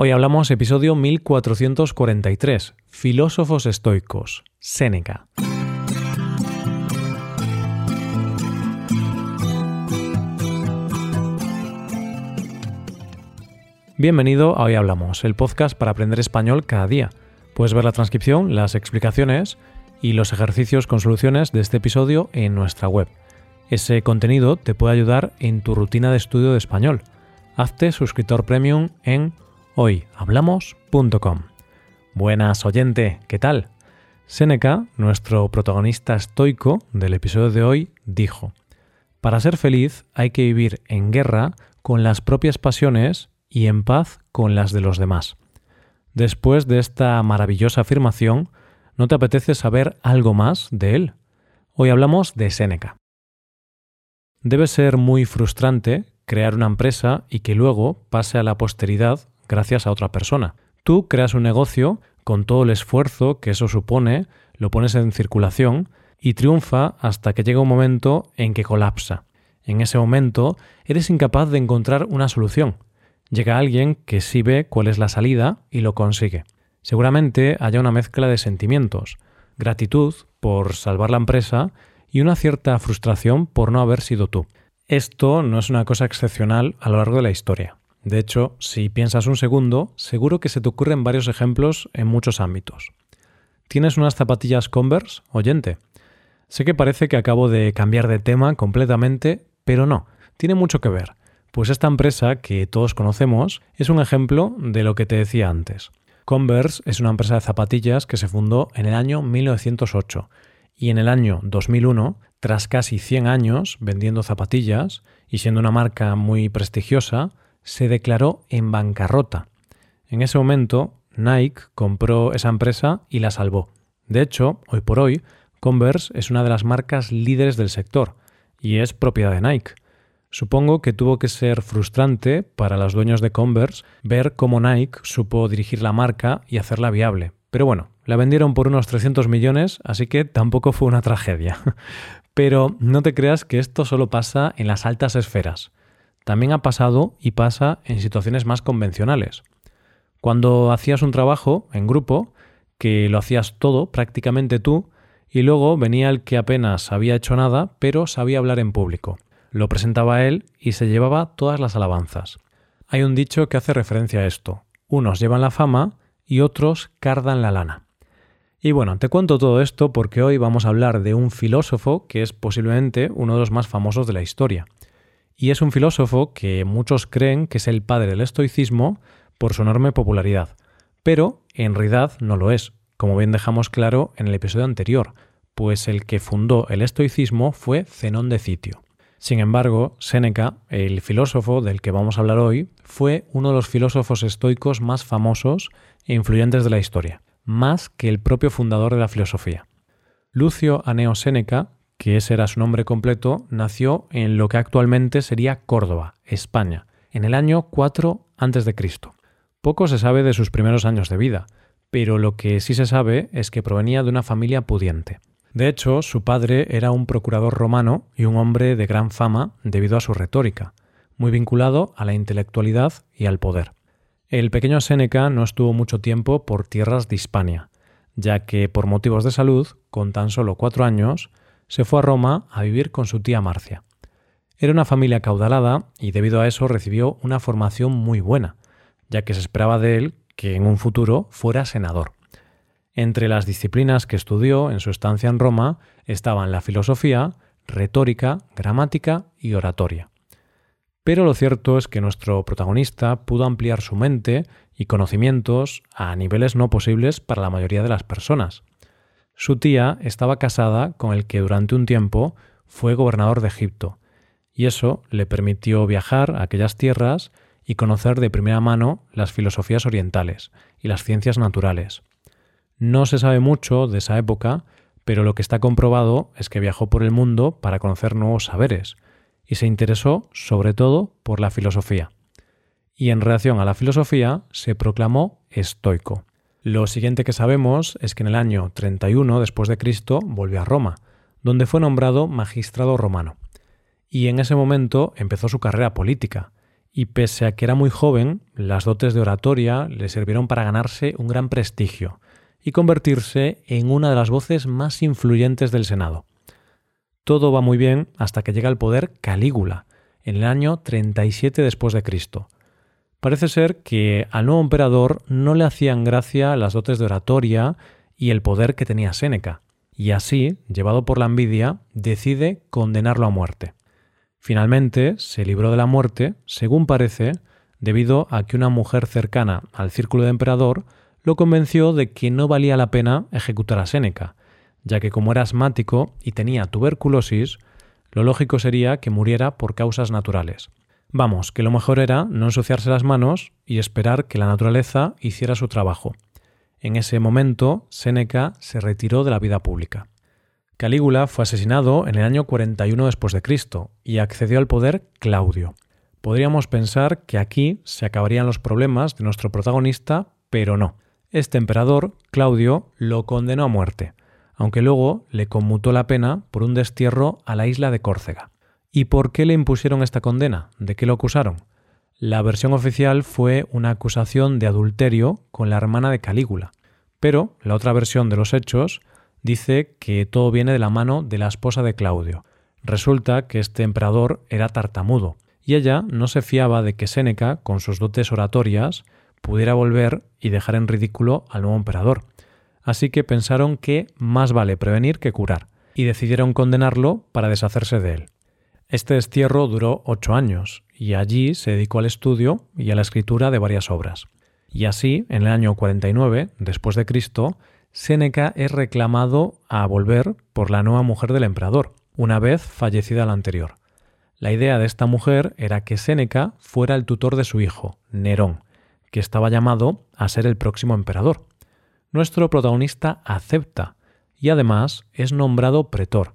Hoy hablamos episodio 1443, Filósofos estoicos, Séneca. Bienvenido a Hoy Hablamos, el podcast para aprender español cada día. Puedes ver la transcripción, las explicaciones y los ejercicios con soluciones de este episodio en nuestra web. Ese contenido te puede ayudar en tu rutina de estudio de español. Hazte suscriptor premium en hoyhablamos.com. Buenas oyente, ¿qué tal? Séneca, nuestro protagonista estoico del episodio de hoy, dijo, Para ser feliz hay que vivir en guerra con las propias pasiones y en paz con las de los demás. Después de esta maravillosa afirmación, ¿no te apetece saber algo más de él? Hoy hablamos de Séneca. Debe ser muy frustrante crear una empresa y que luego pase a la posteridad gracias a otra persona. Tú creas un negocio con todo el esfuerzo que eso supone, lo pones en circulación y triunfa hasta que llega un momento en que colapsa. En ese momento eres incapaz de encontrar una solución. Llega alguien que sí ve cuál es la salida y lo consigue. Seguramente haya una mezcla de sentimientos, gratitud por salvar la empresa y una cierta frustración por no haber sido tú. Esto no es una cosa excepcional a lo largo de la historia. De hecho, si piensas un segundo, seguro que se te ocurren varios ejemplos en muchos ámbitos. ¿Tienes unas zapatillas Converse, oyente? Sé que parece que acabo de cambiar de tema completamente, pero no, tiene mucho que ver, pues esta empresa que todos conocemos es un ejemplo de lo que te decía antes. Converse es una empresa de zapatillas que se fundó en el año 1908 y en el año 2001, tras casi 100 años vendiendo zapatillas y siendo una marca muy prestigiosa, se declaró en bancarrota. En ese momento, Nike compró esa empresa y la salvó. De hecho, hoy por hoy, Converse es una de las marcas líderes del sector y es propiedad de Nike. Supongo que tuvo que ser frustrante para los dueños de Converse ver cómo Nike supo dirigir la marca y hacerla viable. Pero bueno, la vendieron por unos 300 millones, así que tampoco fue una tragedia. Pero no te creas que esto solo pasa en las altas esferas también ha pasado y pasa en situaciones más convencionales. Cuando hacías un trabajo en grupo, que lo hacías todo prácticamente tú, y luego venía el que apenas había hecho nada, pero sabía hablar en público. Lo presentaba él y se llevaba todas las alabanzas. Hay un dicho que hace referencia a esto. Unos llevan la fama y otros cardan la lana. Y bueno, te cuento todo esto porque hoy vamos a hablar de un filósofo que es posiblemente uno de los más famosos de la historia y es un filósofo que muchos creen que es el padre del estoicismo por su enorme popularidad, pero en realidad no lo es, como bien dejamos claro en el episodio anterior, pues el que fundó el estoicismo fue Zenón de Citio. Sin embargo, Séneca, el filósofo del que vamos a hablar hoy, fue uno de los filósofos estoicos más famosos e influyentes de la historia, más que el propio fundador de la filosofía. Lucio Aneo Séneca que ese era su nombre completo, nació en lo que actualmente sería Córdoba, España, en el año 4 a.C. Poco se sabe de sus primeros años de vida, pero lo que sí se sabe es que provenía de una familia pudiente. De hecho, su padre era un procurador romano y un hombre de gran fama debido a su retórica, muy vinculado a la intelectualidad y al poder. El pequeño Séneca no estuvo mucho tiempo por tierras de Hispania, ya que por motivos de salud, con tan solo cuatro años, se fue a Roma a vivir con su tía Marcia. Era una familia caudalada y debido a eso recibió una formación muy buena, ya que se esperaba de él que en un futuro fuera senador. Entre las disciplinas que estudió en su estancia en Roma estaban la filosofía, retórica, gramática y oratoria. Pero lo cierto es que nuestro protagonista pudo ampliar su mente y conocimientos a niveles no posibles para la mayoría de las personas. Su tía estaba casada con el que durante un tiempo fue gobernador de Egipto, y eso le permitió viajar a aquellas tierras y conocer de primera mano las filosofías orientales y las ciencias naturales. No se sabe mucho de esa época, pero lo que está comprobado es que viajó por el mundo para conocer nuevos saberes, y se interesó sobre todo por la filosofía. Y en relación a la filosofía se proclamó estoico. Lo siguiente que sabemos es que en el año 31 después de Cristo volvió a Roma, donde fue nombrado magistrado romano. Y en ese momento empezó su carrera política, y pese a que era muy joven, las dotes de oratoria le sirvieron para ganarse un gran prestigio y convertirse en una de las voces más influyentes del Senado. Todo va muy bien hasta que llega al poder Calígula, en el año 37 después de Cristo. Parece ser que al nuevo emperador no le hacían gracia las dotes de oratoria y el poder que tenía Séneca, y así, llevado por la envidia, decide condenarlo a muerte. Finalmente, se libró de la muerte, según parece, debido a que una mujer cercana al círculo de emperador lo convenció de que no valía la pena ejecutar a Séneca, ya que como era asmático y tenía tuberculosis, lo lógico sería que muriera por causas naturales. Vamos, que lo mejor era no ensuciarse las manos y esperar que la naturaleza hiciera su trabajo. En ese momento, Séneca se retiró de la vida pública. Calígula fue asesinado en el año 41 después de Cristo y accedió al poder Claudio. Podríamos pensar que aquí se acabarían los problemas de nuestro protagonista, pero no. Este emperador, Claudio, lo condenó a muerte aunque luego le conmutó la pena por un destierro a la isla de Córcega. ¿Y por qué le impusieron esta condena? ¿De qué lo acusaron? La versión oficial fue una acusación de adulterio con la hermana de Calígula, pero la otra versión de los hechos dice que todo viene de la mano de la esposa de Claudio. Resulta que este emperador era tartamudo, y ella no se fiaba de que Séneca, con sus dotes oratorias, pudiera volver y dejar en ridículo al nuevo emperador, así que pensaron que más vale prevenir que curar, y decidieron condenarlo para deshacerse de él. Este destierro duró ocho años, y allí se dedicó al estudio y a la escritura de varias obras. Y así, en el año 49 después de Cristo, Séneca es reclamado a volver por la nueva mujer del emperador, una vez fallecida la anterior. La idea de esta mujer era que Séneca fuera el tutor de su hijo, Nerón, que estaba llamado a ser el próximo emperador nuestro protagonista acepta y además es nombrado pretor,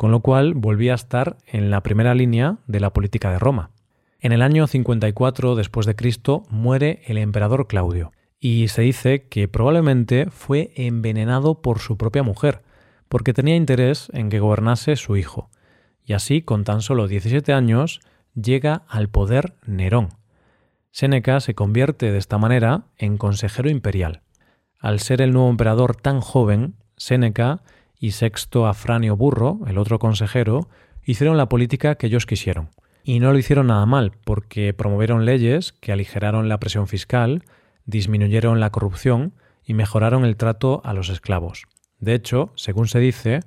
con lo cual volvía a estar en la primera línea de la política de Roma. En el año 54 después de Cristo muere el emperador Claudio y se dice que probablemente fue envenenado por su propia mujer, porque tenía interés en que gobernase su hijo. Y así, con tan solo 17 años, llega al poder Nerón. Séneca se convierte de esta manera en consejero imperial. Al ser el nuevo emperador tan joven, Séneca y Sexto Afranio Burro, el otro consejero, hicieron la política que ellos quisieron. Y no lo hicieron nada mal, porque promovieron leyes que aligeraron la presión fiscal, disminuyeron la corrupción y mejoraron el trato a los esclavos. De hecho, según se dice,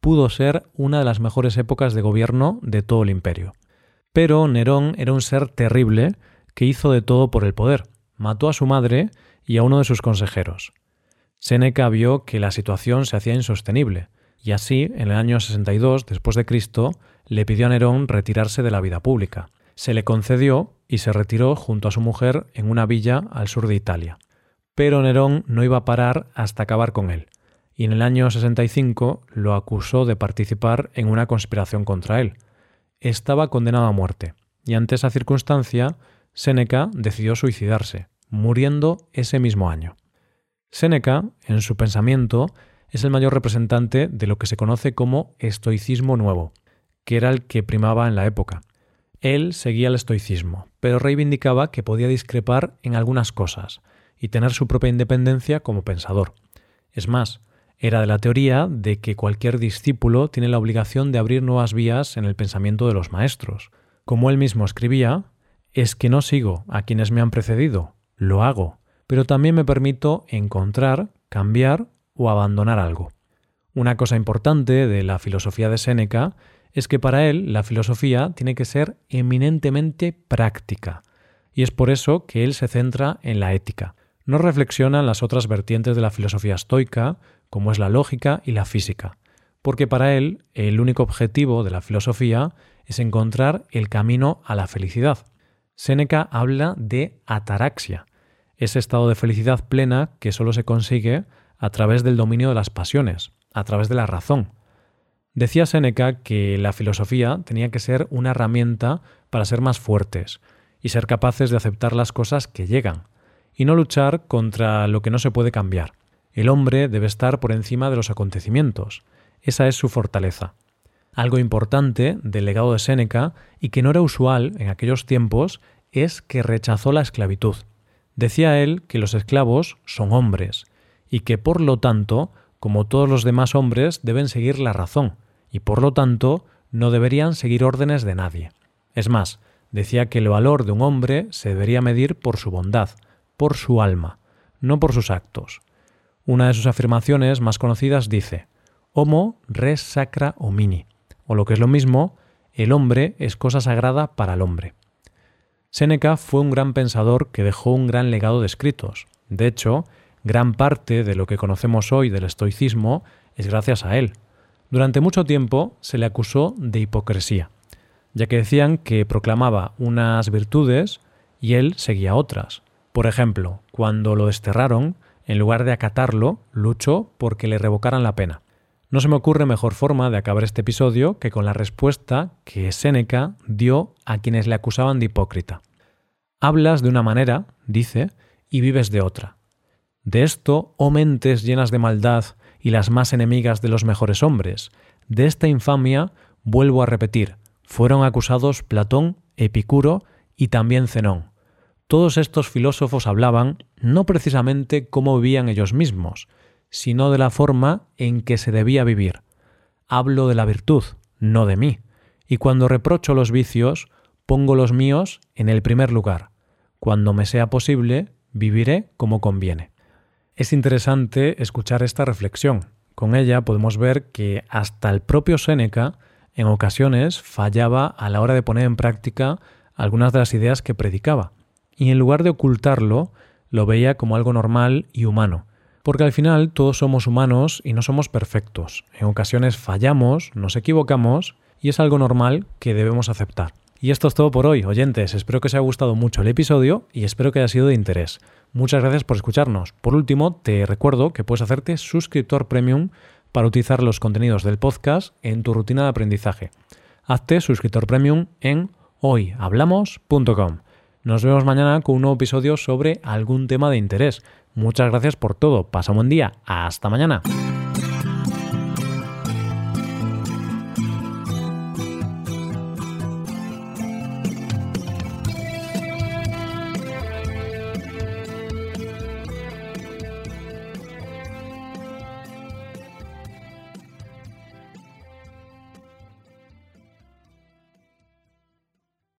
pudo ser una de las mejores épocas de gobierno de todo el imperio. Pero Nerón era un ser terrible que hizo de todo por el poder. Mató a su madre y a uno de sus consejeros. Séneca vio que la situación se hacía insostenible, y así, en el año 62 después de Cristo, le pidió a Nerón retirarse de la vida pública. Se le concedió y se retiró junto a su mujer en una villa al sur de Italia. Pero Nerón no iba a parar hasta acabar con él, y en el año 65 lo acusó de participar en una conspiración contra él. Estaba condenado a muerte, y ante esa circunstancia, Séneca decidió suicidarse, muriendo ese mismo año. Séneca, en su pensamiento, es el mayor representante de lo que se conoce como estoicismo nuevo, que era el que primaba en la época. Él seguía el estoicismo, pero reivindicaba que podía discrepar en algunas cosas y tener su propia independencia como pensador. Es más, era de la teoría de que cualquier discípulo tiene la obligación de abrir nuevas vías en el pensamiento de los maestros. Como él mismo escribía, es que no sigo a quienes me han precedido, lo hago, pero también me permito encontrar, cambiar o abandonar algo. Una cosa importante de la filosofía de Séneca es que para él la filosofía tiene que ser eminentemente práctica, y es por eso que él se centra en la ética. No reflexiona en las otras vertientes de la filosofía estoica, como es la lógica y la física, porque para él el único objetivo de la filosofía es encontrar el camino a la felicidad. Séneca habla de ataraxia, ese estado de felicidad plena que solo se consigue a través del dominio de las pasiones, a través de la razón. Decía Séneca que la filosofía tenía que ser una herramienta para ser más fuertes y ser capaces de aceptar las cosas que llegan, y no luchar contra lo que no se puede cambiar. El hombre debe estar por encima de los acontecimientos. Esa es su fortaleza. Algo importante del legado de Séneca y que no era usual en aquellos tiempos es que rechazó la esclavitud. Decía él que los esclavos son hombres y que por lo tanto, como todos los demás hombres, deben seguir la razón y por lo tanto no deberían seguir órdenes de nadie. Es más, decía que el valor de un hombre se debería medir por su bondad, por su alma, no por sus actos. Una de sus afirmaciones más conocidas dice, Homo res sacra homini, o lo que es lo mismo, el hombre es cosa sagrada para el hombre. Séneca fue un gran pensador que dejó un gran legado de escritos. De hecho, gran parte de lo que conocemos hoy del estoicismo es gracias a él. Durante mucho tiempo se le acusó de hipocresía, ya que decían que proclamaba unas virtudes y él seguía otras. Por ejemplo, cuando lo desterraron, en lugar de acatarlo, luchó porque le revocaran la pena. No se me ocurre mejor forma de acabar este episodio que con la respuesta que Séneca dio a quienes le acusaban de hipócrita. Hablas de una manera, dice, y vives de otra. De esto, oh mentes llenas de maldad y las más enemigas de los mejores hombres, de esta infamia, vuelvo a repetir, fueron acusados Platón, Epicuro y también Zenón. Todos estos filósofos hablaban no precisamente cómo vivían ellos mismos, sino de la forma en que se debía vivir. Hablo de la virtud, no de mí, y cuando reprocho los vicios, pongo los míos en el primer lugar. Cuando me sea posible, viviré como conviene. Es interesante escuchar esta reflexión. Con ella podemos ver que hasta el propio Séneca en ocasiones fallaba a la hora de poner en práctica algunas de las ideas que predicaba, y en lugar de ocultarlo, lo veía como algo normal y humano, porque al final todos somos humanos y no somos perfectos. En ocasiones fallamos, nos equivocamos y es algo normal que debemos aceptar. Y esto es todo por hoy, oyentes. Espero que os haya gustado mucho el episodio y espero que haya sido de interés. Muchas gracias por escucharnos. Por último, te recuerdo que puedes hacerte suscriptor premium para utilizar los contenidos del podcast en tu rutina de aprendizaje. Hazte suscriptor premium en hoyhablamos.com. Nos vemos mañana con un nuevo episodio sobre algún tema de interés. Muchas gracias por todo. Pasa un buen día. Hasta mañana.